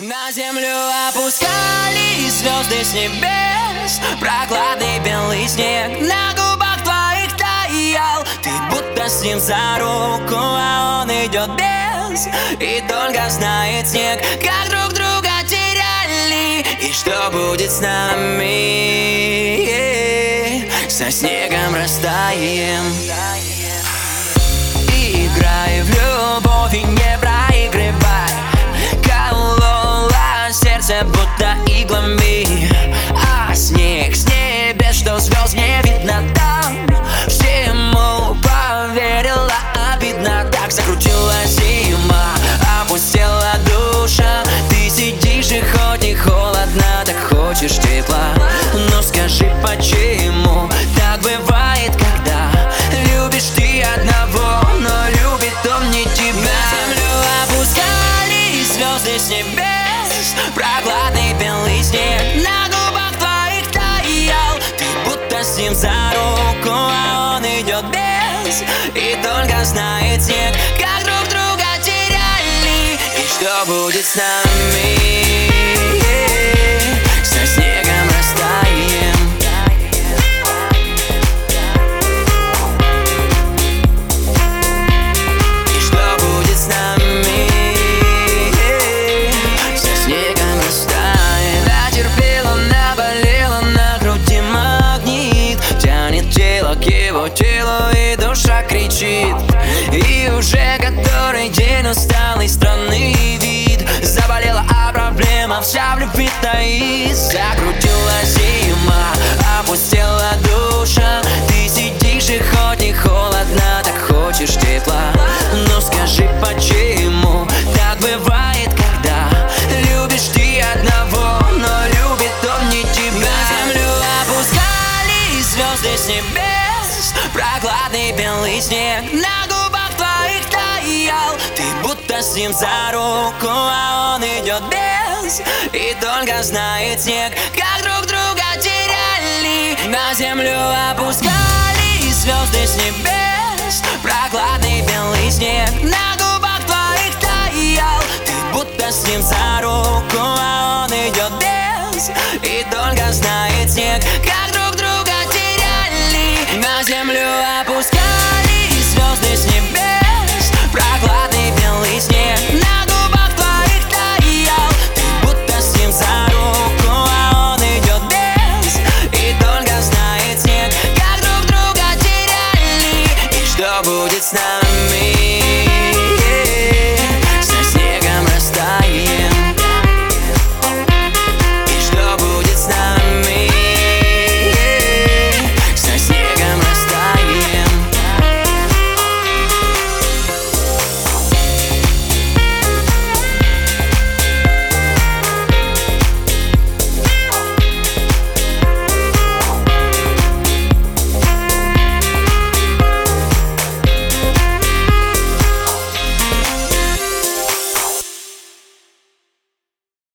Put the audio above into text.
На землю опускались звезды с небес Прохладный белый снег. На губах твоих таял Ты будто с ним за руку, а он идет без. И только знает снег, как друг друга теряли. И что будет с нами? Со снегом растаем звезды с небес Прохладный белый снег на губах твоих таял Ты будто с ним за руку, а он идет без. И только знает снег, как друг друга теряли. И что будет с нами душа кричит. И уже который день усталый странный вид. Заболела, а проблема вся в любви таит. Закрутила зима, опустела душа. Ты сидишь и хоть не холодно, так хочешь тепла. Но скажи, почему так бывает, когда Любишь ты одного, но любит он не тебя? На землю опускались звезды с небес Прохладный белый снег на губах твоих таял Ты будто с ним за руку, а он идет без. И только знает снег, как друг друга теряли. На землю опускались звезды с небес. Прохладный белый снег на губах твоих таял Ты будто с ним за Babushka